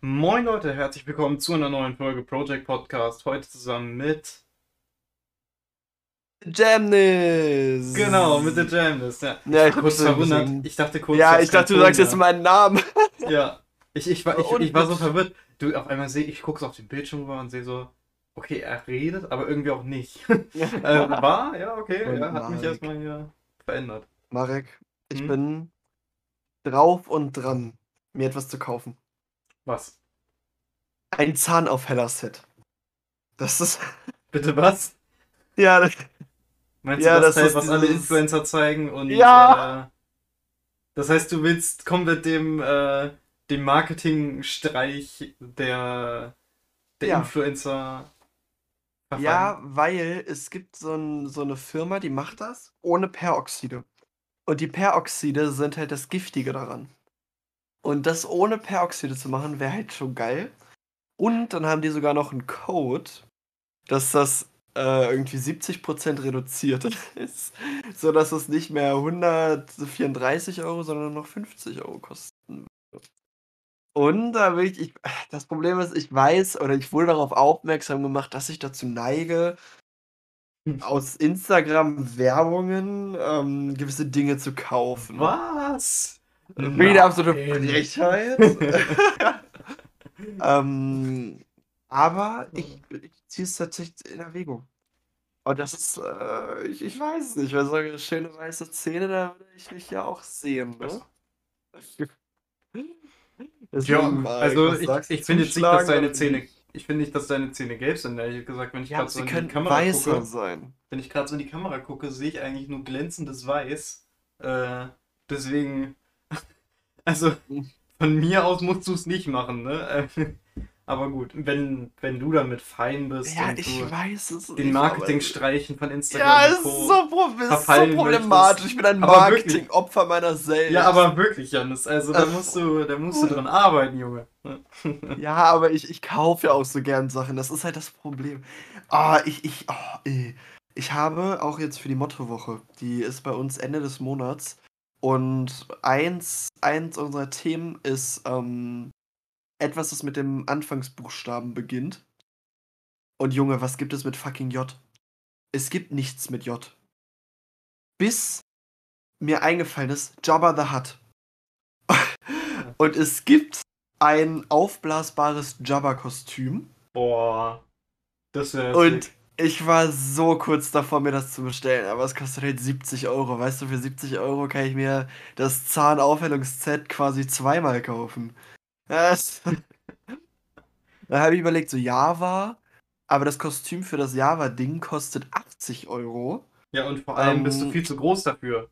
Moin Leute, herzlich willkommen zu einer neuen Folge Project Podcast. Heute zusammen mit. Jamnis! Genau, mit der Jamnis. Ja, Ja, ich kurz ein verwundert. bisschen- Ich dachte kurz. Ja, du ich dachte, du sagst jetzt meinen Namen. Ja. Ich, ich, war, ich, ich war so verwirrt. Du, auf einmal sehe ich, guck's auf den Bildschirm rüber und sehe so, okay, er redet, aber irgendwie auch nicht. äh, war, ja, okay, Und ja, hat mich Marek. erstmal hier verändert. Marek, ich Hm? bin drauf und dran, mir etwas zu kaufen. Was? Ein Zahnaufheller-Set. Das ist. Bitte was? Ja, das, Meinst Ja, du das, das Teil, ist was alle Influencer zeigen und Ja! äh, das heißt, du willst komplett dem, äh, dem Marketingstreich der, der Ja. Influencer verfallen. ja, weil es gibt so, ein, so eine Firma, die macht das ohne Peroxide. Und die Peroxide sind halt das Giftige daran. Und das ohne Peroxide zu machen, wäre halt schon geil. Und dann haben die sogar noch einen Code, dass das äh, irgendwie 70% reduziert ist, sodass es nicht mehr 134 Euro, sondern noch 50 Euro kosten wird. Und da will ich, ich, das Problem ist, ich weiß oder ich wurde darauf aufmerksam gemacht, dass ich dazu neige, aus Instagram-Werbungen ähm, gewisse Dinge zu kaufen. Was? Wieder absolute. Frechheit. ähm, aber ich, ich ziehe es tatsächlich in Erwägung. Und das ist, äh, ich, ich weiß es nicht, weil so eine schöne weiße Zähne, da würde ich mich ja auch sehen, ne? Ja, Deswegen, Marek, also ich, ich finde jetzt nicht, dass deine Zähne, ich finde nicht, dass deine Zähne gelb sind, ehrlich gesagt, wenn ich Ja, gerade so in die Kamera gucke. sein. Wenn ich gerade so in die Kamera gucke, sehe ich eigentlich nur glänzendes Weiß. Äh, deswegen, also von mir aus musst du es nicht machen, ne? Aber gut, wenn, wenn du damit fein bist Ja, und ich du weiß es den Marketingstreichen von Instagram Ja, ist so, pro ist so problematisch. möchtest. Ich bin ein. Marketingopfer meiner selbst. Ja, aber wirklich, Janis, also da musst du, da musst du dran arbeiten, Junge. Ja, aber ich, ich kaufe ja auch so gern Sachen. Das ist halt das Problem. Ah, ich, ich, oh, ey. Ich habe auch jetzt für die Mottowoche, die ist bei uns Ende des Monats. Und eins, eins unserer Themen ist ähm, etwas, das mit dem Anfangsbuchstaben beginnt. Und Junge, was gibt es mit fucking J? Es gibt nichts mit J. Bis mir eingefallen ist, Jabba the Hutt. Und es gibt ein aufblasbares Jabba-Kostüm. Boah. Das wäre Und ich war so kurz davor, mir das zu bestellen, aber es kostet halt 70 Euro. Weißt du, für 70 Euro kann ich mir das Zahnaufhellungsset quasi zweimal kaufen. Das da habe ich überlegt, so Java, aber das Kostüm für das Java-Ding kostet 80 Euro. Ja, und vor allem bist du Ähm, viel zu groß dafür.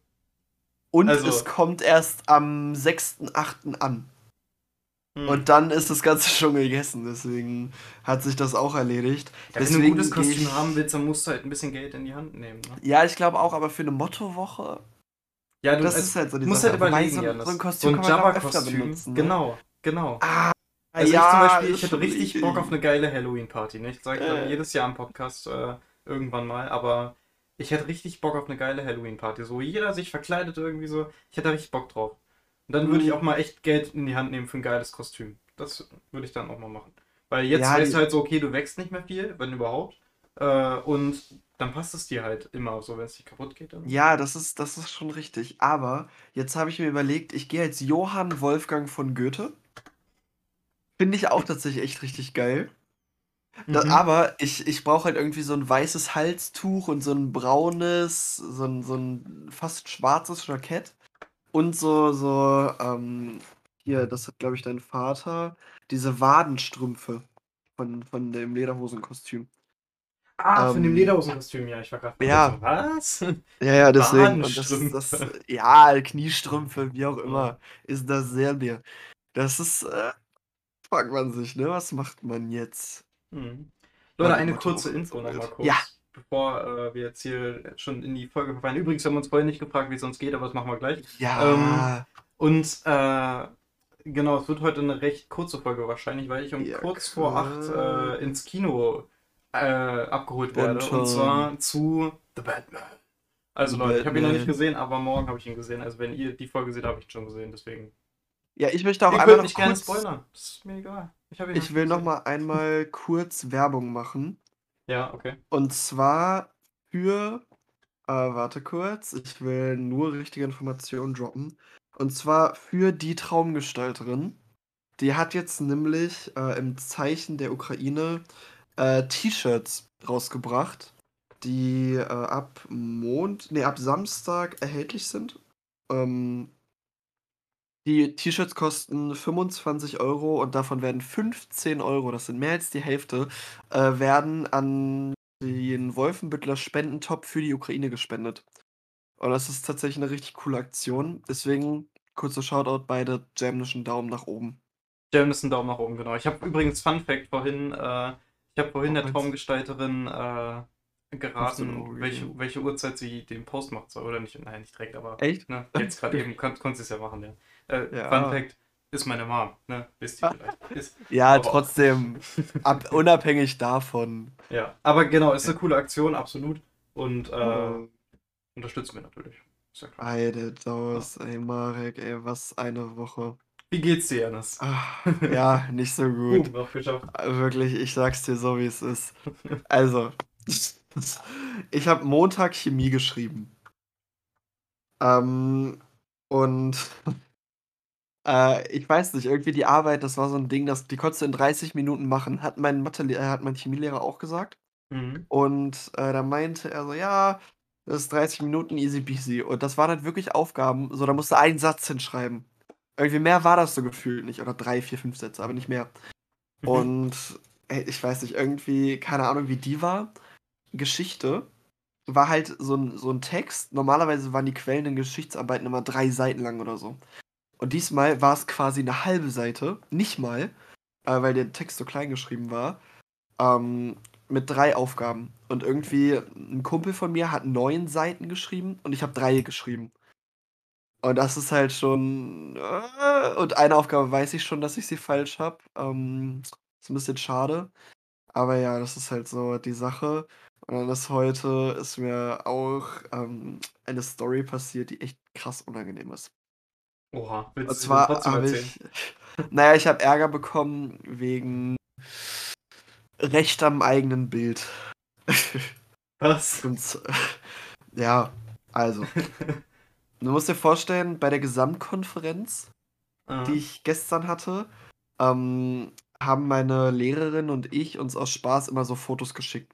Und Also- es kommt erst am 6.8. an. Hm. Und dann ist das Ganze schon gegessen, deswegen hat sich das auch erledigt. ja, wenn du ein deswegen gutes Kostüm ich- haben willst, dann musst du halt ein bisschen Geld in die Hand nehmen. Ne? Ja, ich glaube auch, aber für eine Mottowoche, Ja, du das also, ist halt so die musst Sache. halt Wobei überlegen, so, so ein Kostüm so ein kann man öfter benutzen. Ne? Genau, genau. Ah, Also ja, ich zum Beispiel, ich hätte richtig Bock auf eine geile Halloween-Party. Ne? Ich sage Äh. jedes Jahr im Podcast äh, irgendwann mal, aber ich hätte richtig Bock auf eine geile Halloween-Party. So jeder sich verkleidet irgendwie so. Ich hätte da richtig Bock drauf. Und dann würde ich Mhm. auch mal echt Geld in die Hand nehmen für ein geiles Kostüm. Das würde ich dann auch mal machen. Weil jetzt Ja, du halt so, okay, du wächst nicht mehr viel, wenn überhaupt. Äh, und dann passt es dir halt immer so, wenn es dir kaputt geht. Dann. Ja, das ist, das ist schon richtig. Aber jetzt habe ich mir überlegt, ich gehe als Johann Wolfgang von Goethe. Finde ich auch tatsächlich echt richtig geil. Da, Mhm. Aber ich, ich brauche halt irgendwie so ein weißes Halstuch und so ein braunes, so ein, so ein fast schwarzes Jackett. Und so, so, ähm, hier, das hat, glaube ich, dein Vater, diese Wadenstrümpfe von, von dem Lederhosenkostüm. Ah, von dem ähm, Lederhosenkostüm, ja, ich war gerade ja. was? Ja, ja, deswegen. Das, das, ja, Kniestrümpfe, wie auch immer, ist das sehr mir. Das ist, äh, fragt man sich, ne? Was macht man jetzt? Mhm. Leute, eine kurze Info nochmal kurz. Ja. Bevor äh, wir jetzt hier schon in die Folge verfallen. Übrigens haben wir uns vorhin nicht gefragt, wie es uns geht, aber das machen wir gleich. Ja, Und äh, genau, es wird heute eine recht kurze Folge wahrscheinlich, weil ich um Ja, kurz vor acht klar. äh, ins Kino äh, abgeholt werde. Spontan. Und zwar zu The Batman. Also Leute, ich habe ihn noch nicht gesehen, aber morgen habe ich ihn gesehen. Also wenn ihr die Folge seht, habe ich ihn schon gesehen. Deswegen Ja, ich möchte auch Ihr einmal noch gerne kurz, spoilern. Das ist mir egal. Ich, ich will noch mal einmal kurz Werbung machen. Ja, okay. Und zwar für, äh, warte kurz, ich will nur richtige Informationen droppen. Und zwar für die Traumgestalterin. Die hat jetzt nämlich äh, im Zeichen der Ukraine äh, T-Shirts rausgebracht, die äh, ab Mond, nee, ab Samstag erhältlich sind. Ähm, die T-Shirts kosten 25 Euro und davon werden 15 Euro, das sind mehr als die Hälfte, äh, werden an den Wolfenbüttler Spendentop für die Ukraine gespendet. Und das ist tatsächlich eine richtig coole Aktion. Deswegen kurzer Shoutout, beide jamnischen Daumen nach oben. Jameson Daumen nach oben, genau. Ich habe übrigens Fun Fact vorhin, äh, ich habe vorhin Oh, der Traumgestalterin äh, 15 geraten, Euro welche, welche Uhrzeit sie den Post macht soll. Oder nicht, nein, nicht direkt, aber Echt? ne, jetzt gerade eben kon konntest du es ja machen, ja. Äh, Ja. Fun Fact, ist meine Mom, ne? Wisst ihr vielleicht. Ist, Ja, trotzdem, ab, unabhängig davon. ja. Aber genau, ist eine coole Aktion, absolut. Und äh, Äh, unterstützen wir natürlich. Ist ja klar. Beide Daus, ey, Marek, ey, was eine Woche. Wie geht's dir, Janis? Ah, ja, nicht so gut. Uh. Wirklich, ich sag's dir so, wie es ist. Also, ich habe Montag Chemie geschrieben. Ähm, und äh, ich weiß nicht, irgendwie die Arbeit, das war so ein Ding, das, die konntest du in 30 Minuten machen, hat mein Mathe, äh, hat mein Chemielehrer auch gesagt. Mhm. Und äh, da meinte er so, ja, das ist 30 Minuten easy peasy. Und das waren halt wirklich Aufgaben, so, da musst du einen Satz hinschreiben. Irgendwie mehr war das so gefühlt nicht. Oder drei, vier, fünf Sätze, aber nicht mehr. Mhm. Und ey, ich weiß nicht, irgendwie, keine Ahnung, wie die war. Geschichte war halt so ein, so ein Text. Normalerweise waren die Quellen in Geschichtsarbeiten immer drei Seiten lang oder so. Und diesmal war es quasi eine halbe Seite, nicht mal, äh, weil der Text so klein geschrieben war, ähm, mit drei Aufgaben. Und irgendwie ein Kumpel von mir hat neun Seiten geschrieben und ich habe drei geschrieben. Und das ist halt schon. Äh, und eine Aufgabe weiß ich schon, dass ich sie falsch habe. Ähm, ist ein bisschen schade. Aber ja, das ist halt so die Sache. Und dann ist heute ist mir auch ähm, eine Story passiert, die echt krass unangenehm ist. Oha, Und willst du zwar trotzdem habe erzählen? ich. Naja, ich habe Ärger bekommen wegen Recht am eigenen Bild. Was? Und, ja, also. Du musst dir vorstellen, bei der Gesamtkonferenz, Aha. die ich gestern hatte, ähm, haben meine Lehrerin und ich uns aus Spaß immer so Fotos geschickt.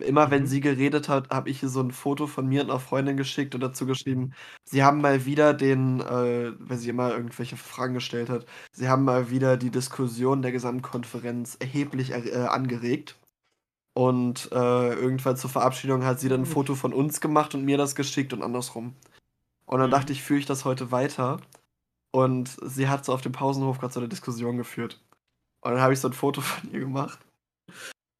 Immer wenn Mhm. sie geredet hat, habe ich ihr so ein Foto von mir und einer Freundin geschickt und dazu geschrieben, sie haben mal wieder den, äh, weil sie immer irgendwelche Fragen gestellt hat, sie haben mal wieder die Diskussion der Gesamtkonferenz erheblich äh, angeregt. Und äh, irgendwann zur Verabschiedung hat sie dann ein Mhm. Foto von uns gemacht und mir das geschickt und andersrum. Und dann Mhm. dachte ich, führe ich das heute weiter. Und sie hat so auf dem Pausenhof gerade so eine Diskussion geführt. Und dann habe ich so ein Foto von ihr gemacht.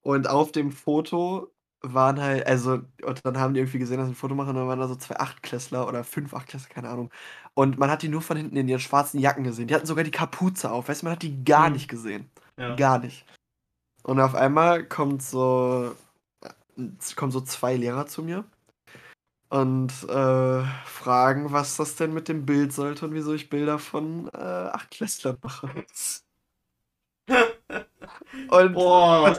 Und auf dem Foto waren halt, also, und dann haben die irgendwie gesehen, dass ich ein Foto mache, und dann waren da so zwei Achtklässler oder fünf Achtklässler, keine Ahnung. Und man hat die nur von hinten in ihren schwarzen Jacken gesehen. Die hatten sogar die Kapuze auf, weißt du, man hat die gar Mhm. nicht gesehen. Ja. Gar nicht. Und auf einmal kommt so, es kommen so zwei Lehrer zu mir und äh, fragen, was das denn mit dem Bild sollte und wieso ich Bilder von äh, Achtklässlern mache. Und, Boah,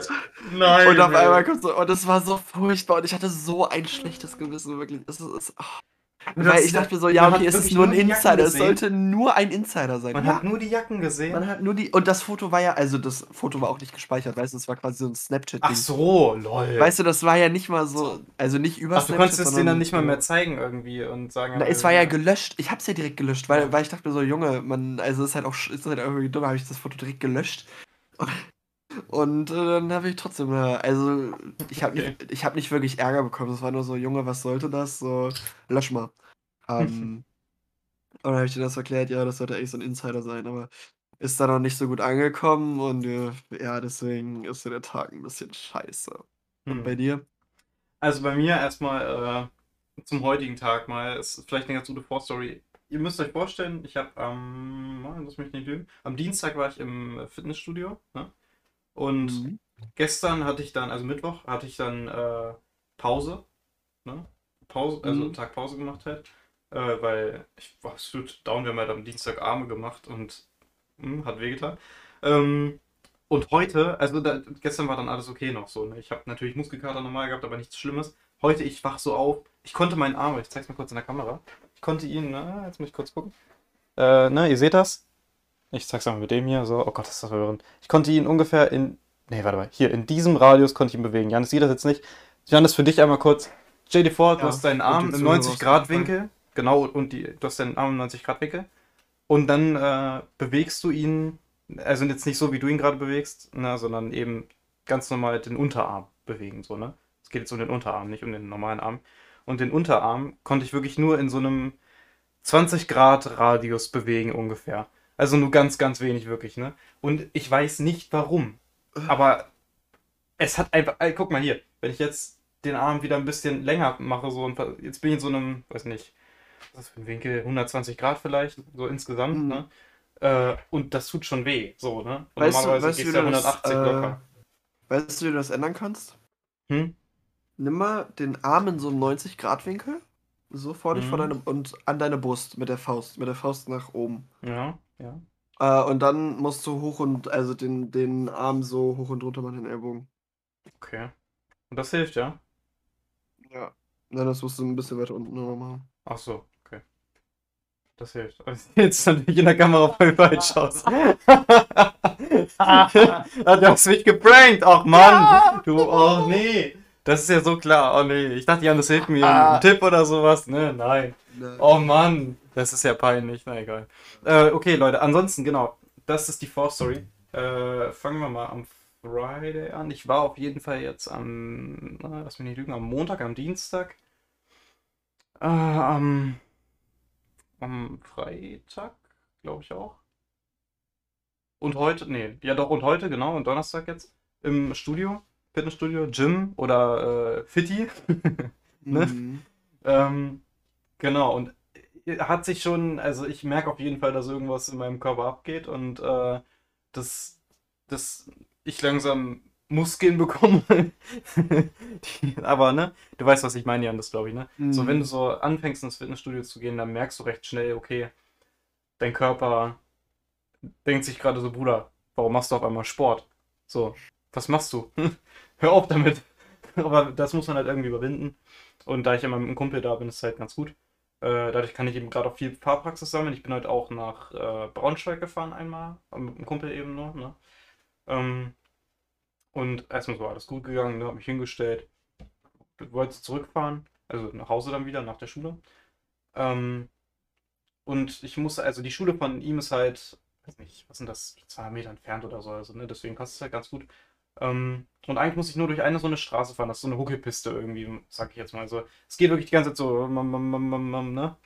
nein. und auf einmal kommt so, und es war so furchtbar und ich hatte so ein schlechtes Gewissen, wirklich. Es ist. Das Weil ist ich dachte mir so, ja, okay, es ist nur ein Insider, es sollte nur ein Insider sein. Man ja. hat nur die Jacken gesehen. Man hat nur die. Und das Foto war ja, also das Foto war auch nicht gespeichert, weißt du, es war quasi so ein Snapchat-Ding. Ach so, lol. Weißt du, das war ja nicht mal so, also nicht über Ach, du konntest es denen dann nicht mal mehr zeigen irgendwie und sagen. Na, es war ja gelöscht. Ich hab's ja direkt gelöscht, weil, weil ich dachte mir so, Junge, man, also ist halt auch ist halt irgendwie dumm, habe ich das Foto direkt gelöscht. Und äh, dann habe ich trotzdem, äh, also ich habe Okay. nicht, ich habe nicht wirklich Ärger bekommen. Es war nur so, Junge, was sollte das? So, lösch mal. Ähm, und dann habe ich dir das erklärt, ja, das sollte eigentlich so ein Insider sein, aber ist da noch nicht so gut angekommen und äh, ja, deswegen ist so der Tag ein bisschen scheiße. Und Hm. bei dir? Also bei mir erstmal äh, zum heutigen Tag mal, ist vielleicht eine ganz gute Vorstory. Ihr müsst euch vorstellen, ich habe am, ähm, lass mich nicht lügen, am Dienstag war ich im Fitnessstudio, ne? Und Mhm. gestern hatte ich dann, also Mittwoch, hatte ich dann äh, Pause, ne? Pause, also Mhm. Tag Pause gemacht halt. äh, weil ich war absolut down. Wir haben halt am Dienstag Arme gemacht und mh, hat wehgetan. Ähm, und heute, also da, gestern war dann alles okay noch so. Ne? Ich habe natürlich Muskelkater normal gehabt, aber nichts Schlimmes. Heute, ich wach so auf. Ich konnte meinen Arm, ich zeig's mal kurz in der Kamera. Ich konnte ihn, na, jetzt muss ich kurz gucken. Äh, ne, ihr seht das? Ich zeig's mal mit dem hier, so. Oh Gott, ist das verwirrend. Ich konnte ihn ungefähr in, nee, warte mal, hier, in diesem Radius konnte ich ihn bewegen. Janis sieht das jetzt nicht. Janis, für dich einmal kurz. Stell dir vor, du Ja, hast deinen Arm im Zuhörer 90-Grad-Winkel. Genau, und die, du hast deinen Arm im 90-Grad-Winkel. Und dann äh, bewegst du ihn, also jetzt nicht so, wie du ihn gerade bewegst, ne, sondern eben ganz normal den Unterarm bewegen, so, ne? Es geht jetzt um den Unterarm, nicht um den normalen Arm. Und den Unterarm konnte ich wirklich nur in so einem 20 Grad Radius bewegen ungefähr. Also nur ganz, ganz wenig wirklich, ne? Und ich weiß nicht warum. Aber es hat einfach, ey, guck mal hier, wenn ich jetzt den Arm wieder ein bisschen länger mache, so und jetzt bin ich in so einem, weiß nicht, was ist das für ein Winkel, 120 Grad vielleicht, so insgesamt, Mhm. ne? Äh, und das tut schon weh, so, ne? Und Weißt du, normalerweise weißt du, geht's wie ja du das, 180 locker. äh, weißt du, wie du das ändern kannst? Hm? Nimm mal den Arm in so einen 90-Grad-Winkel, so vor dich vor Mhm. deinem, und an deine Brust mit der Faust, mit der Faust nach oben. Ja, ja. Äh, und dann musst du hoch und, also den, den Arm so hoch und runter machen, den Ellbogen. Okay. Und das hilft, ja? Ja. Nein, das musst du ein bisschen weiter unten nochmal machen. Ach so, okay. Das hilft. Jetzt natürlich in der Kamera voll falsch aus. Hat ja aus mich geprankt. Ach Mann. Du, oh nee. Das ist ja so klar. Oh nee. Ich dachte, Jan, das hilft mir. Ah. Ein Tipp oder sowas. Ne, nein. Ne. Oh Mann. Das ist ja peinlich. Na egal. Äh, okay, Leute. Ansonsten, genau. Das ist die Vorstory. Äh, fangen wir mal am Friday an. Ich war auf jeden Fall jetzt am, na, lass mich nicht lügen, am Montag, am Dienstag. Äh, am, am Freitag, glaube ich auch. Und heute, nee, ja doch, und heute, genau, und Donnerstag jetzt im Studio, Fitnessstudio, Gym oder äh, Fitti. ne? Mhm. Ähm, genau, und hat sich schon, also ich merke auf jeden Fall, dass irgendwas in meinem Körper abgeht und äh, dass, dass ich langsam Muskeln bekomme. Die, aber ne, du weißt, was ich meine, Jan, das glaube ich, ne? So, Mhm. wenn du so anfängst ins Fitnessstudio zu gehen, dann merkst du recht schnell, okay, dein Körper denkt sich gerade so, Bruder, warum machst du auf einmal Sport? So, was machst du? Hör auf damit. Aber das muss man halt irgendwie überwinden. Und da ich immer mit einem Kumpel da bin, ist es halt ganz gut. Äh, dadurch kann ich eben gerade auch viel Fahrpraxis sammeln. Ich bin heute auch nach äh, Braunschweig gefahren einmal, mit einem Kumpel eben nur. Ne? Ähm, und erstmal so alles gut gegangen, ne? hab mich hingestellt, wollte zurückfahren, also nach Hause dann wieder, nach der Schule. Ähm, und ich musste, also die Schule von ihm ist halt, weiß nicht, was sind das, zwei Meter entfernt oder so, also, ne? deswegen passt es halt ganz gut. Ähm, und eigentlich muss ich nur durch eine so eine Straße fahren, das ist so eine Huckelpiste irgendwie, sag ich jetzt mal. Also, es geht wirklich die ganze Zeit so, mam, mam, mam, ne?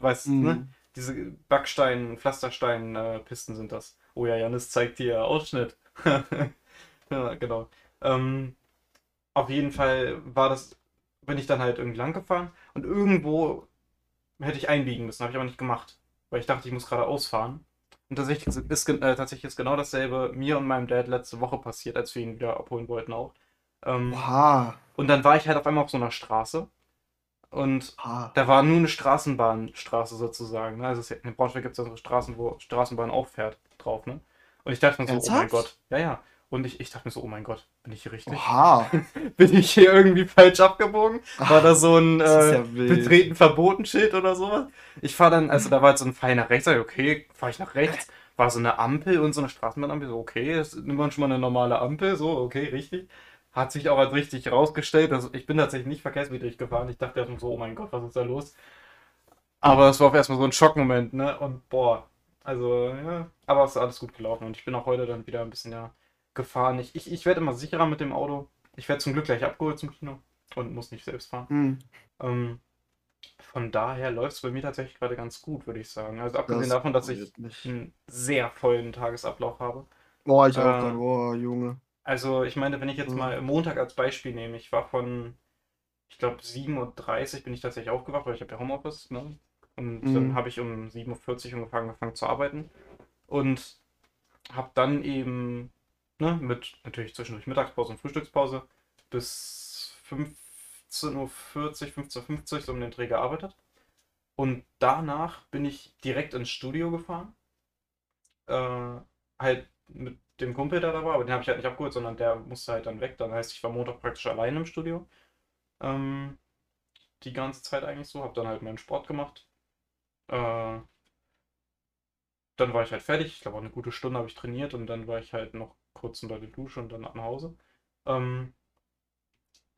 Weißt Mhm. ne? Diese Backstein, Pflasterstein-Pisten sind das. Oh ja, Janis zeigt dir Ausschnitt. ja, genau. Ähm, auf jeden Fall war das, bin ich dann halt irgendwie lang gefahren und irgendwo hätte ich einbiegen müssen, habe ich aber nicht gemacht, weil ich dachte, ich muss gerade ausfahren. Und tatsächlich ist, äh, tatsächlich ist genau dasselbe mir und meinem Dad letzte Woche passiert, als wir ihn wieder abholen wollten auch. Ähm, Oha. und dann war ich halt auf einmal auf so einer Straße und Oha. da war nur eine Straßenbahnstraße sozusagen. Ne? Also in Braunschweig gibt es ja so Straßen, wo Straßenbahn auch fährt drauf. Ne? Und ich dachte mir so, oh mein Ernsthaft? Gott. Ja, ja. Und ich, ich dachte mir so, oh mein Gott, bin ich hier richtig? Oha. Bin ich hier irgendwie falsch abgebogen? War da so ein ist äh, ja. Betreten verboten Schild oder sowas? Ich fahre dann, also da war jetzt so ein Pfeil nach rechts, ich, okay, fahre ich nach rechts. War so eine Ampel und so eine Straßenbahnampel, so okay, das nimmt man schon mal eine normale Ampel, so okay, richtig. Hat sich auch als richtig rausgestellt. Also ich bin tatsächlich nicht verkehrswidrig gefahren. Ich dachte erstmal so, oh mein Gott, was ist da los? Aber es war auch erstmal so ein Schockmoment, ne? Und boah, also ja, aber es ist alles gut gelaufen und ich bin auch heute dann wieder ein bisschen ja gefahren. Ich, ich, ich werde immer sicherer mit dem Auto. Ich werde zum Glück gleich abgeholt zum Kino und muss nicht selbst fahren. Hm. Ähm, von daher läuft es bei mir tatsächlich gerade ganz gut, würde ich sagen. Also abgesehen Das davon, dass ich mich. einen sehr vollen Tagesablauf habe. Boah, ich auch Äh, gerade. Boah, Junge. Also ich meine, wenn ich jetzt Mhm. mal Montag als Beispiel nehme, ich war von, ich glaube 7.30 Uhr bin ich tatsächlich aufgewacht, weil ich habe ja Homeoffice, ne? Und Mhm. dann habe ich um 7.40 Uhr ungefähr angefangen zu arbeiten und habe dann eben, ne, mit natürlich zwischendurch Mittagspause und Frühstückspause bis 15.40 Uhr, 15.50 Uhr so um den Dreh gearbeitet. Und danach bin ich direkt ins Studio gefahren. Äh, halt mit dem Kumpel, der da war, aber den habe ich halt nicht abgeholt, sondern der musste halt dann weg. Dann heißt, ich war Montag praktisch allein im Studio. Ähm, die ganze Zeit eigentlich so, habe dann halt meinen Sport gemacht. Äh, dann war ich halt fertig. Ich glaube, eine gute Stunde habe ich trainiert und dann war ich halt noch kurz unter der Dusche und dann nach Hause. Ähm,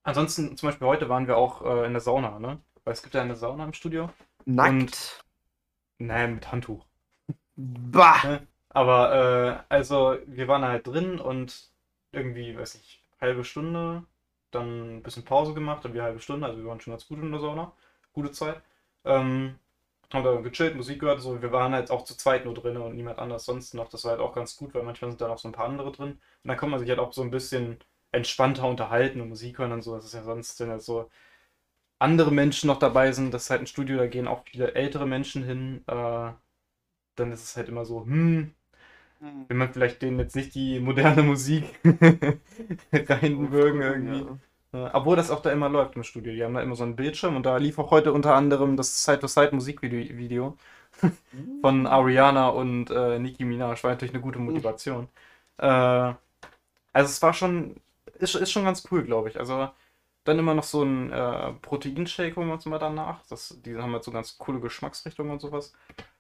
ansonsten, zum Beispiel heute waren wir auch äh, in der Sauna, ne? Weil es gibt ja eine Sauna im Studio. Nackt. Nein, mit Handtuch. Bah! Ne? Aber, äh, also, wir waren halt drin und irgendwie, weiß ich, halbe Stunde, dann ein bisschen Pause gemacht, dann wieder halbe Stunde, also wir waren schon ganz gut in der Sauna. Gute Zeit. Ähm, haben da gechillt, Musik gehört, so. Wir waren halt auch zu zweit nur drin und niemand anders sonst noch. Das war halt auch ganz gut, weil manchmal sind da noch so ein paar andere drin. Und dann kann man sich halt auch so ein bisschen entspannter unterhalten und Musik hören und so. Das ist ja sonst, wenn halt so andere Menschen noch dabei sind, das ist halt ein Studio, da gehen auch viele ältere Menschen hin. Äh, dann ist es halt immer so, hm, will man vielleicht denen jetzt nicht die moderne Musik reinwürgen irgendwie. Ja. Äh, obwohl das auch da immer läuft im Studio. Die haben da immer so einen Bildschirm und da lief auch heute unter anderem das Side-to-Side-Musikvideo von Ariana und äh, Nicki Minaj. War natürlich eine gute Motivation. Äh, also es war schon, ist, ist schon ganz cool, glaube ich. Also dann immer noch so ein äh, Proteinshake holen wir uns mal danach. Das, die haben halt so ganz coole Geschmacksrichtungen und sowas.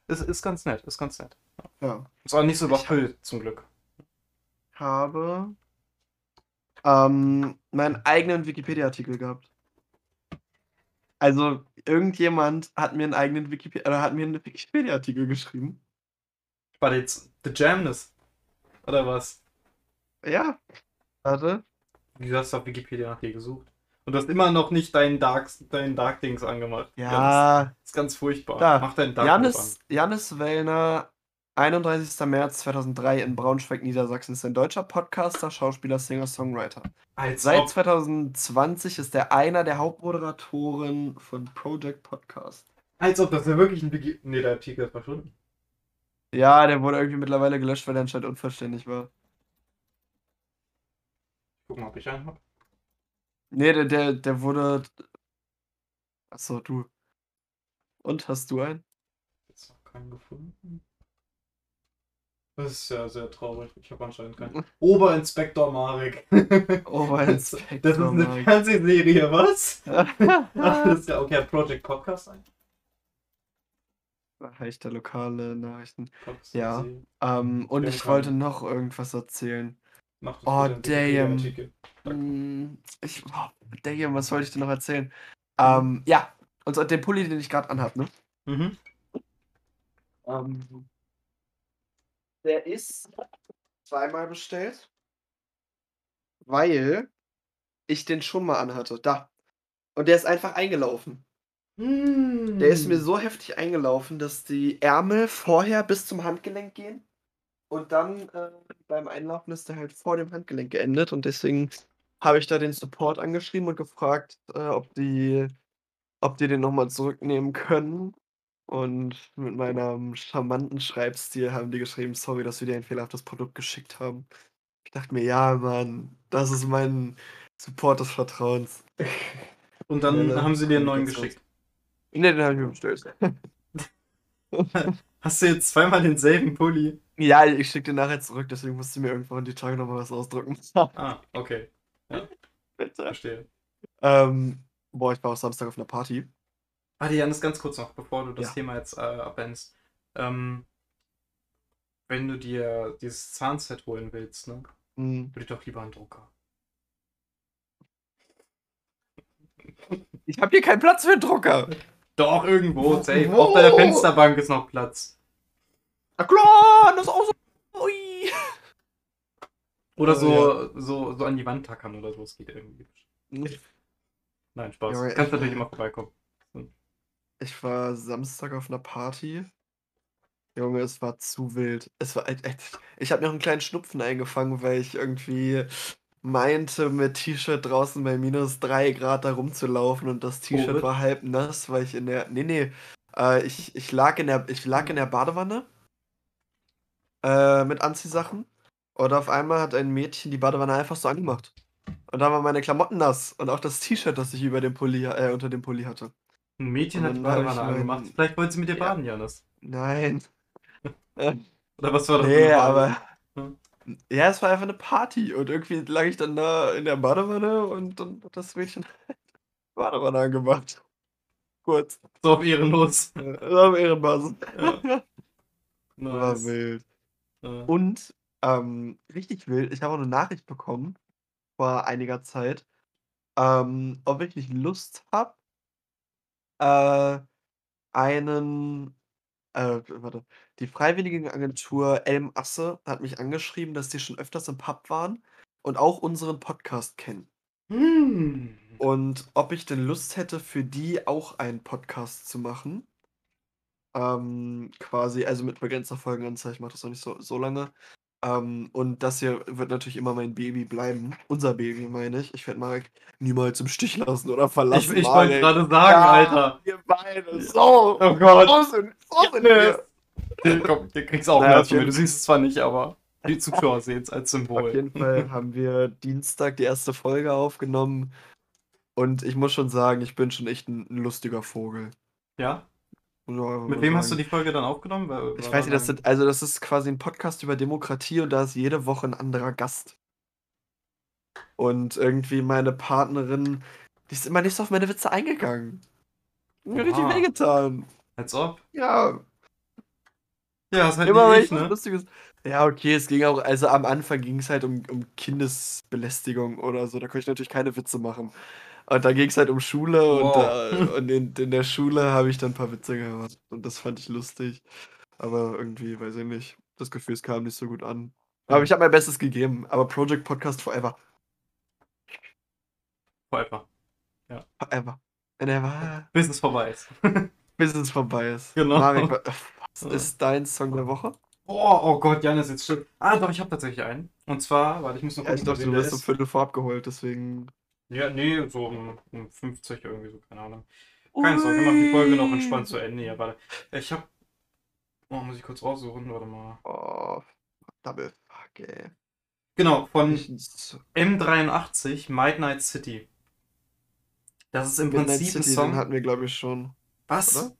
Ist, ist ganz nett, ist ganz nett. Ja. Ist auch nicht so überfüllt, zum Glück. habe ähm, meinen eigenen Wikipedia-Artikel gehabt. Also, irgendjemand hat mir einen eigenen Wikipedia, oder hat mir einen Wikipedia-Artikel geschrieben. War das jetzt The Jamness? Oder was? Ja. Warte. Du hast auf Wikipedia nach dir gesucht. Und du hast immer noch nicht deinen Dark, deinen Dark Dings angemacht. Ja. Das ist ganz furchtbar. Da. Mach deinen Dark. Janis, Janis Wellner, 31. März 2003 in Braunschweig, Niedersachsen, ist ein deutscher Podcaster, Schauspieler, Singer, Songwriter. Als Seit ob, 2020 ist er einer der Hauptmoderatoren von Project Podcast. als ob das ja wirklich ein Wiki... Nee, der Artikel ist verschwunden. Ja, der wurde irgendwie mittlerweile gelöscht, weil er anscheinend unvollständig war. Guck mal, ob ich einen hab. Nee, der, der, der wurde. Achso, du. Und hast du einen? Jetzt noch keinen gefunden. Das ist ja sehr traurig. Ich habe anscheinend keinen. Oberinspektor Marek. Oberinspektor Das ist eine. Fernsehserie, was? Ach, das ist ja okay. Project Podcast ein? Rechter lokale Nachrichten. Podcast Ja. Ähm, und ich wollte noch irgendwas erzählen. Mach das Oh, damn. Hm, Ich. Oh, damn, was wollte ich denn noch erzählen? Ähm, ja. Und so den Pulli, den ich gerade anhab, ne? Mhm. Ähm, der ist zweimal bestellt, weil ich den schon mal anhatte. Da. Und der ist einfach eingelaufen. Der ist mir so heftig eingelaufen, dass die Ärmel vorher bis zum Handgelenk gehen. Und dann äh, beim Einlaufen ist der halt vor dem Handgelenk geendet. Und deswegen habe ich da den Support angeschrieben und gefragt, äh, ob die, ob die den nochmal zurücknehmen können. Und mit meinem charmanten Schreibstil haben die geschrieben, sorry, dass wir dir ein fehlerhaftes Produkt geschickt haben. Ich dachte mir, ja, Mann, das ist mein Support des Vertrauens. Und dann Schnelle haben sie dir einen neuen geschickt. Ne, den habe ich mir bestellt. Hast du jetzt zweimal denselben Pulli? Ja, ich schicke den nachher zurück, deswegen musst du mir irgendwann die Tage nochmal was ausdrucken. Ah, okay. Bitte. Verstehe. Ähm, boah, ich war auch Samstag auf einer Party. Warte, Janis, ganz kurz noch, bevor du das Ja. Thema jetzt äh, abendest. Ähm, wenn du dir dieses Zahnset holen willst, ne, Hm, würde ich doch lieber einen Drucker. Ich habe hier keinen Platz für einen Drucker. Doch, irgendwo, Wo- safe. wo? Auf deiner Fensterbank ist noch Platz. Na klar, das ist auch so. Ui. Oder Oh, so, so, so an die Wand tackern oder so, es geht irgendwie. Nein, Spaß. Junge, Kannst ich- natürlich immer vorbeikommen. Ich war Samstag auf einer Party. Junge, es war zu wild. Es war echt. echt- Ich habe mir auch einen kleinen Schnupfen eingefangen, weil ich irgendwie meinte, mit T-Shirt draußen bei minus 3 Grad da rumzulaufen und das T-Shirt Covid? war halb nass, weil ich in der. Nee, nee. Äh, ich, ich, lag in der, ich lag in der Badewanne äh, mit Anziehsachen. Und auf einmal hat ein Mädchen die Badewanne einfach so angemacht. Und da waren meine Klamotten nass und auch das T-Shirt, das ich über dem Pulli, äh, unter dem Pulli hatte. Ein Mädchen hat die Badewanne angemacht. Vielleicht wollte sie mit dir Ja. baden, Janis. Nein. Oder was war das? nee, aber. Hm. Ja, es war einfach eine Party und irgendwie lag ich dann da in der Badewanne und dann hat das Mädchen Badewanne angemacht. Kurz. So auf ehrenlos. Äh, Auf Ehrenbasis. Ja. War Nice. wild. Ja. Und ähm, richtig wild, ich habe auch eine Nachricht bekommen vor einiger Zeit, ähm, ob ich nicht Lust habe, äh, einen, äh, warte, die Freiwilligenagentur Elm Asse hat mich angeschrieben, dass die schon öfters im Pub waren und auch unseren Podcast kennen. Hm. Und ob ich denn Lust hätte, für die auch einen Podcast zu machen. Ähm, quasi, also mit begrenzter Folgenanzahl, ich mache das noch nicht so, so lange. Ähm, und das hier wird natürlich immer mein Baby bleiben. Unser Baby, meine ich. Ich werde Marek niemals im Stich lassen oder Ich, verlassen. ich wollte Marek. gerade sagen, Ja, Alter. Wir beide. So. Oh Gott. Sind, so sind wir. Ja, Komm, du kriegst auch Naja, mehr Du siehst es zwar nicht, aber die Zuschauer sehen es als Symbol. Auf jeden Fall haben wir Dienstag die erste Folge aufgenommen. Und ich muss schon sagen, ich bin schon echt ein, ein lustiger Vogel. Ja? Einfach Mit wem hast du die Folge dann aufgenommen? Weil- Ich war weiß nicht, das sind, also das ist quasi ein Podcast über Demokratie und da ist jede Woche ein anderer Gast. Und irgendwie meine Partnerin, die ist immer nicht so auf meine Witze eingegangen. Mir richtig wehgetan. Als ob. Ja, Ja, ist halt immer nicht ich ne? Lustiges. Ja, okay, es ging auch, also am Anfang ging es halt um, um Kindesbelästigung oder so. Da konnte ich natürlich keine Witze machen. Und da ging es halt um Schule und, Wow. da, und in, in der Schule habe ich dann ein paar Witze gemacht. Und das fand ich lustig. Aber irgendwie, weiß ich nicht. Das Gefühl, es kam nicht so gut an. Aber ich habe mein Bestes gegeben. Aber Project Podcast forever. Forever. Forever. And ever. Bis es vorbei ist. Bis es vorbei ist. Genau. Marek, wa- was Ja. ist dein Song der Woche? Oh, oh Gott, Janis, jetzt stimmt. Ah, doch, ich habe tatsächlich einen. Und zwar, warte, ich muss noch Ja, ich gucken, dachte, von du wirst um ist. Viertel vor abgeholt, deswegen. Ja, nee, so um, um 50 irgendwie so, keine Ahnung. Keine Sorge, wir machen die Folge noch entspannt zu Ende. Ja, warte. Ich hab. Oh, muss ich kurz raussuchen, warte mal. Oh, Double Fuck, ey. Genau, von Ich, M83, Midnight City. Das ist im Midnight Prinzip ein City, den Song. hatten wir, glaube ich, schon. Was? oder?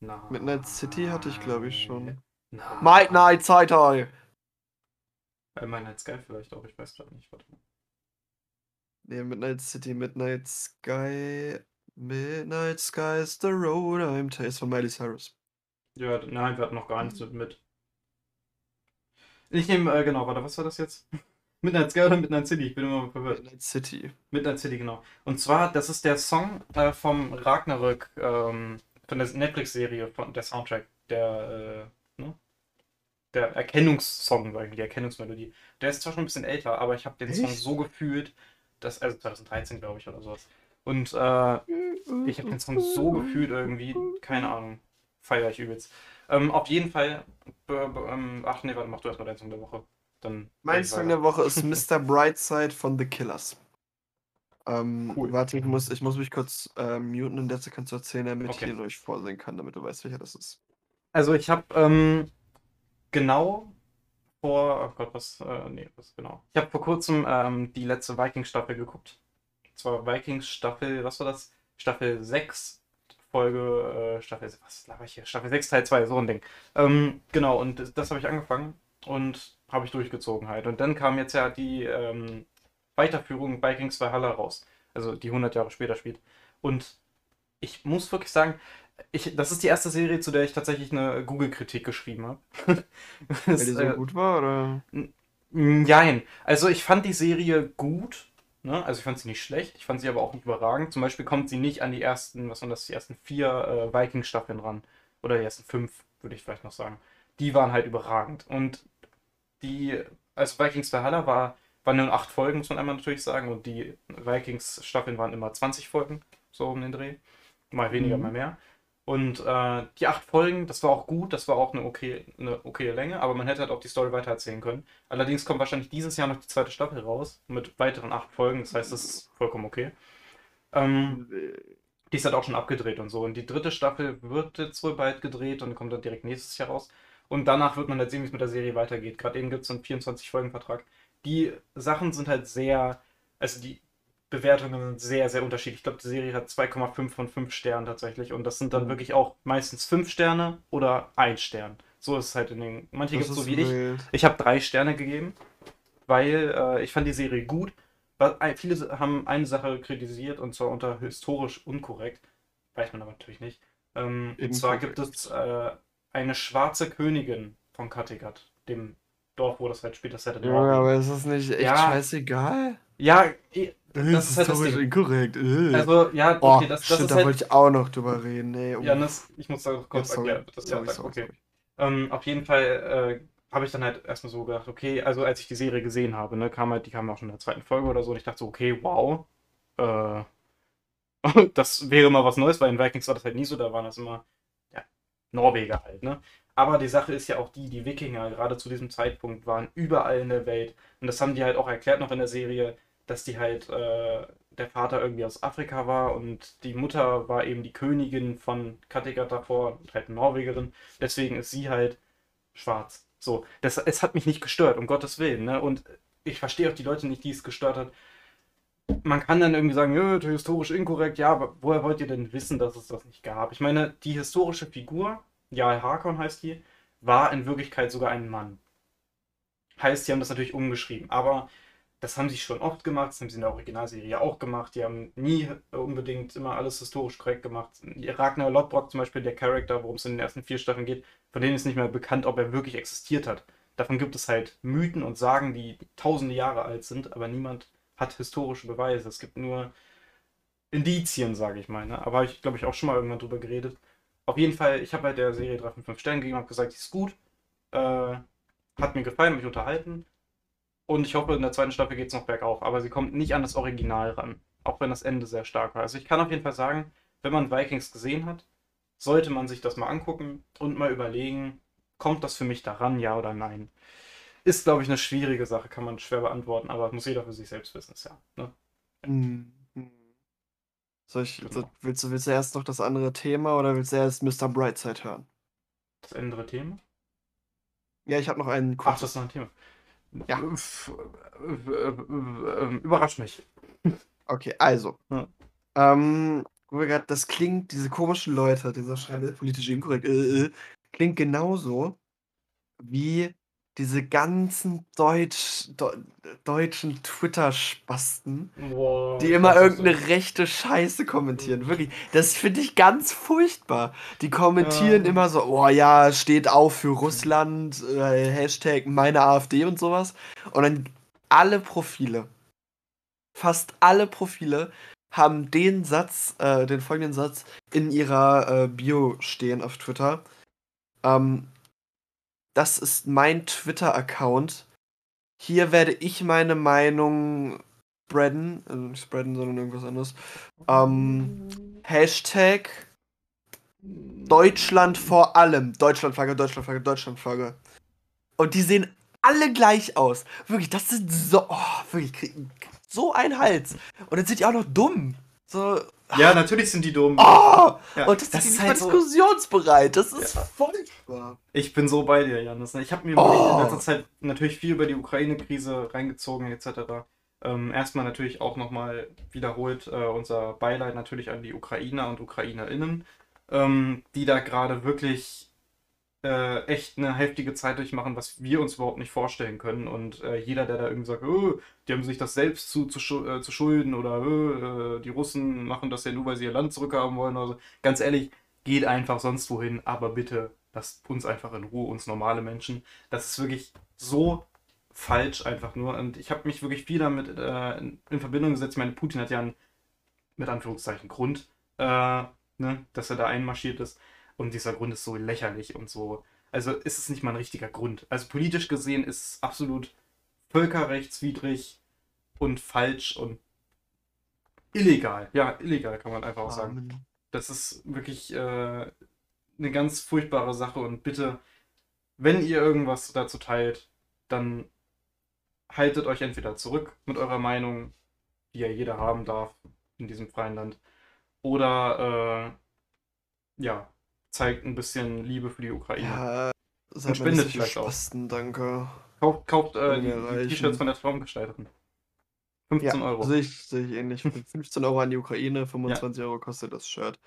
Nein. Midnight City hatte ich, glaube ich, schon. Nein. Midnight ey. Äh, Midnight Sky vielleicht auch, ich weiß gerade nicht. Warte mal. Nee, Midnight City, Midnight Sky. Midnight Sky is the road I'm taste von Miley Cyrus. Ja, nein, wir hatten noch gar nichts mit. mit. Ich nehme, äh, genau, warte, was war das jetzt? Midnight Sky oder Midnight City? Ich bin immer verwirrt. Midnight City. Midnight City, genau. Und zwar, das ist der Song äh, vom Ragnarök, ähm, von der Netflix-Serie, von der Soundtrack, der, äh, ne? Der Erkennungssong, sag ich, die Erkennungsmelodie. Der ist zwar schon ein bisschen älter, aber ich habe den Song Echt? so gefühlt, dass, also 2013, glaube ich, oder sowas. Und äh, ich habe den Song so gefühlt irgendwie, keine Ahnung, feiere ich übelst. Ähm, auf jeden Fall, ähm, ach nee, warte, mach du erstmal deinen Song der Woche. Dann Mein Song der Woche ist Mr. Brightside von The Killers. Ähm, Cool. Warte, ich muss, ich muss mich kurz äh, muten und jetzt kannst du erzählen, damit Okay. ich ihn euch vorsehen kann, damit du weißt, welcher das ist. Also ich habe ähm, genau vor, oh Gott, was, äh, nee, was genau. Ich habe vor kurzem ähm, die letzte Vikings-Staffel geguckt. Und zwar Vikings-Staffel, was war das? Staffel 6, Folge, äh, Staffel, was laber ich hier? Staffel 6, Teil 2, so ein Ding. Ähm, genau, und das, habe ich angefangen und habe ich durchgezogen halt. Und dann kam jetzt ja die ähm, Weiterführung Vikings Valhalla raus. Also die 100 Jahre später spielt. Und ich muss wirklich sagen, ich, das ist die erste Serie, zu der ich tatsächlich eine Google-Kritik geschrieben habe. Weil die so gut war, oder? Nein, also ich fand die Serie gut. Ne? Also ich fand sie nicht schlecht, ich fand sie aber auch nicht überragend. Zum Beispiel kommt sie nicht an die ersten, was waren das, die ersten vier äh, Viking-Staffeln ran. Oder die ersten fünf, würde ich vielleicht noch sagen. Die waren halt überragend. Und die, also Vikings Valhalla war, waren nur acht Folgen, muss man einmal natürlich sagen. Und die Vikings-Staffeln waren immer 20 Folgen, so um den Dreh. Mal weniger, Mhm. mal mehr. Und äh, die acht Folgen, das war auch gut, das war auch eine okay, eine okay Länge, aber man hätte halt auch die Story weitererzählen können. Allerdings kommt wahrscheinlich dieses Jahr noch die zweite Staffel raus mit weiteren acht Folgen, das heißt, das ist vollkommen okay. Ähm, die ist halt auch schon abgedreht und so. Und die dritte Staffel wird jetzt wohl bald gedreht und kommt dann direkt nächstes Jahr raus. Und danach wird man halt sehen, wie es mit der Serie weitergeht. Gerade eben gibt es einen 24-Folgen-Vertrag. Die Sachen sind halt sehr, also die, Bewertungen sind sehr, sehr unterschiedlich. Ich glaube, die Serie hat 2,5 von 5 Sternen tatsächlich. Und das sind dann Mhm. wirklich auch meistens 5 Sterne oder 1 Stern. So ist es halt in den. Manche Das gibt es so wie ich. wild. Ich habe 3 Sterne gegeben, weil äh, ich fand die Serie gut. Weil, äh, viele haben eine Sache kritisiert und zwar unter historisch unkorrekt. Weiß man aber natürlich nicht. Ähm, und zwar gibt es äh, eine schwarze Königin von Kattegat, dem Dorf, wo das halt später Set in Junge, Norwegen. aber ist das nicht echt Ja. scheißegal? Ja, Das, das ist halt das historisch Ding. inkorrekt. äh. Also, ja, oh, okay, das, das stimmt, ist da halt. wollte ich auch noch drüber reden. Ey, oh. Janis, ich muss da kurz Ja, sorry. erklären. Das ist ja, Sorry, sorry, okay. sorry. Ähm, auf jeden Fall äh, habe ich dann halt erstmal so gedacht, okay, also als ich die Serie gesehen habe, ne, kam halt, die kam auch schon in der zweiten Folge oder so, und ich dachte so, okay, wow, äh, das wäre mal was Neues, weil in Vikings war das halt nie so, da waren das immer, ja, Norweger halt, ne. Aber die Sache ist ja auch die, die Wikinger, gerade zu diesem Zeitpunkt, waren überall in der Welt. Und das haben die halt auch erklärt noch in der Serie, dass die halt, äh, der Vater irgendwie aus Afrika war und die Mutter war eben die Königin von Kattegat davor, halt Norwegerin. Deswegen ist sie halt schwarz. So, das, es hat mich nicht gestört, um Gottes Willen. Ne? Und ich verstehe auch die Leute nicht, die es gestört hat. Man kann dann irgendwie sagen, ja, historisch inkorrekt, ja, aber woher wollt ihr denn wissen, dass es das nicht gab? Ich meine, die historische Figur, ja, Harkon heißt die, war in Wirklichkeit sogar ein Mann. Heißt, die haben das natürlich umgeschrieben, aber das haben sie schon oft gemacht, das haben sie in der Originalserie auch gemacht. Die haben nie unbedingt immer alles historisch korrekt gemacht. Ragnar Lodbrok zum Beispiel, der Charakter, worum es in den ersten vier Staffeln geht, von denen ist nicht mehr bekannt, ob er wirklich existiert hat. Davon gibt es halt Mythen und Sagen, die tausende Jahre alt sind, aber niemand hat historische Beweise. Es gibt nur Indizien, sage ich mal. Ne? Aber habe ich, glaube ich, auch schon mal irgendwann drüber geredet. Auf jeden Fall, ich habe halt der Serie 3 von 5 Sterne gegeben, habe gesagt, die ist gut. Äh, hat mir gefallen, mich unterhalten. Und ich hoffe, in der zweiten Staffel geht es noch bergauf. Aber sie kommt nicht an das Original ran. Auch wenn das Ende sehr stark war. Also ich kann auf jeden Fall sagen, wenn man Vikings gesehen hat, sollte man sich das mal angucken und mal überlegen, kommt das für mich daran, ja oder nein? Ist, glaube ich, eine schwierige Sache, kann man schwer beantworten, aber muss jeder für sich selbst wissen, ist ja. Ne? Hm, hm. Soll ich, Genau. so- willst, du, willst du erst noch das andere Thema oder willst du erst Mr. Brightside hören? Das andere Thema? Ja, ich habe noch einen Ach, kurzen. das ist noch ein Thema. Ja. Überrascht mich. Okay, also. Ja. Ähm, grad, das klingt, diese komischen Leute, dieser schreibe politisch inkorrekt, äh, äh, klingt genauso wie diese ganzen Deutsch, Deu- deutschen Twitter-Spasten, Wow, die immer irgendeine rechte Scheiße kommentieren. Wirklich, das finde ich ganz furchtbar. Die kommentieren Ja. immer so, oh ja, steht auf für Russland, äh, Hashtag meine AfD und sowas. Und dann alle Profile, fast alle Profile haben den Satz, äh, den folgenden Satz in ihrer äh, Bio stehen auf Twitter. Ähm, das ist mein Twitter-Account. Hier werde ich meine Meinung spreaden, also nicht spreaden, sondern irgendwas anderes. Ähm, Hashtag Deutschland vor allem. Deutschlandflagge, Deutschlandflagge, Deutschlandflagge. Und die sehen alle gleich aus. Wirklich, das sind so, oh, wirklich, so ein Hals. Und dann sind die auch noch dumm. So, Ja, natürlich sind die dumm. oh! Ja, Und das, das ist halt so- diskussionsbereit. Das ist Ja. furchtbar. Ich bin so bei dir, Janis. Ich habe mir Oh. in letzter Zeit natürlich viel über die Ukraine-Krise reingezogen, etc. Ähm, erstmal natürlich auch nochmal wiederholt äh, unser Beileid natürlich an die Ukrainer und UkrainerInnen, ähm, die da gerade wirklich äh, echt eine heftige Zeit durchmachen, was wir uns überhaupt nicht vorstellen können. Und äh, jeder, der da irgendwie sagt, oh, die haben sich das selbst zu, zu, äh, zu schulden oder oh, äh, die Russen machen das ja nur, weil sie ihr Land zurückhaben wollen oder so. Ganz ehrlich, geht einfach sonst wohin, aber bitte lasst uns einfach in Ruhe, uns normale Menschen. Das ist wirklich so falsch einfach nur. Und ich habe mich wirklich viel damit äh, in, in Verbindung gesetzt. Ich meine, Putin hat ja einen, mit Anführungszeichen, Grund, äh, ne, dass er da einmarschiert ist. Und dieser Grund ist so lächerlich und so. Also ist es nicht mal ein richtiger Grund. Also politisch gesehen ist es absolut völkerrechtswidrig und falsch und illegal. Ja, illegal kann man einfach auch sagen. Das ist wirklich äh, eine ganz furchtbare Sache und bitte, wenn ihr irgendwas dazu teilt, dann haltet euch entweder zurück mit eurer Meinung, die ja jeder haben darf in diesem freien Land, oder äh, ja, zeigt ein bisschen Liebe für die Ukraine. Ja, Und spendet vielleicht auch. Spasten, danke. Kauft, kauft äh, die, die. T-Shirts von der Traumgestalterin. 15 Ja, Euro. sehe ich, sehe ich ähnlich. 15 Euro an die Ukraine, 25 Euro kostet das Shirt.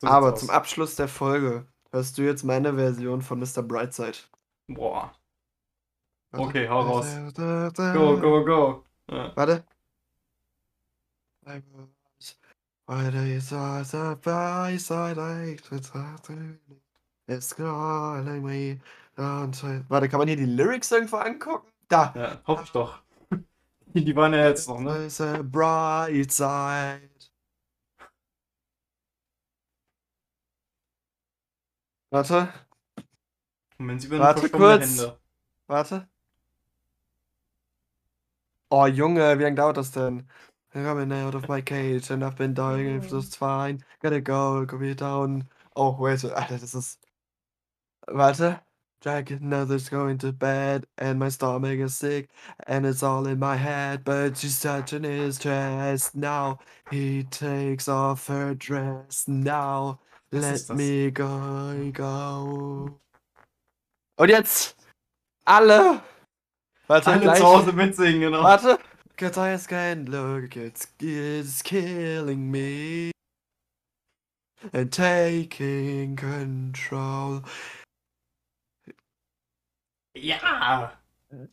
So Aber zum Abschluss der Folge hörst du jetzt meine Version von Mr. Brightside. Boah. Warte. Okay, hau raus. Da, da, da. Go, go, go. Ja. Warte. Warte, kann man hier die Lyrics irgendwo angucken? Da. ja, hoffe ich doch. Die, waren ja jetzt noch, ne? Bright side. Warte, Moment, sie werden Warte kurz. Hände. warte. Oh Junge, wie lange dauert das denn? I'm coming out of my cage and I've been dying just fine. Gotta go, go me down. Oh, wait, Alter, das ist. Warte. Dragon another's going to bed and my stomach is sick and it's all in my head, but she's touching his chest now. He takes off her dress now. Was Let me go, go. Und jetzt alle. Warte, Alle gleich. zu Hause mitsingen, genau. Warte. Cause I can't look, it's, it's killing me. And taking control. Ja!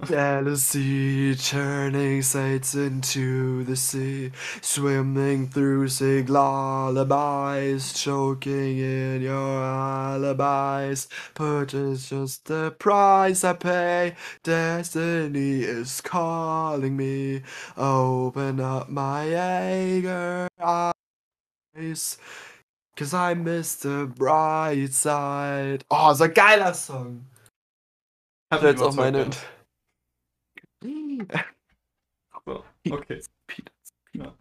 Jealousy turning sights into the sea, swimming through sick lullabies, choking in your alibis. It's just the price I pay. Destiny is calling me. Open up my anger eyes. Cause I miss the bright side. Oh, so geiler Song. Hat Das jetzt auch meine. ja. So, okay. Ja.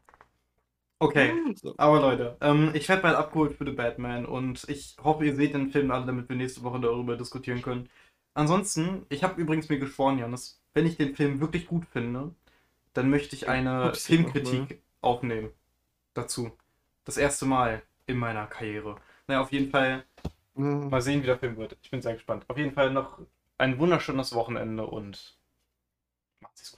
Okay, aber Leute, ähm, ich werde bald abgeholt für The Batman und ich hoffe, ihr seht den Film alle, damit wir nächste Woche darüber diskutieren können. Ansonsten, ich habe übrigens mir geschworen, Janis, wenn ich den Film wirklich gut finde, dann möchte ich eine noch Filmkritik aufnehmen dazu. Das erste Mal in meiner Karriere. Naja, auf jeden Fall Mm. mal sehen, wie der Film wird. Ich bin sehr gespannt. Auf jeden Fall noch ein wunderschönes Wochenende und Martes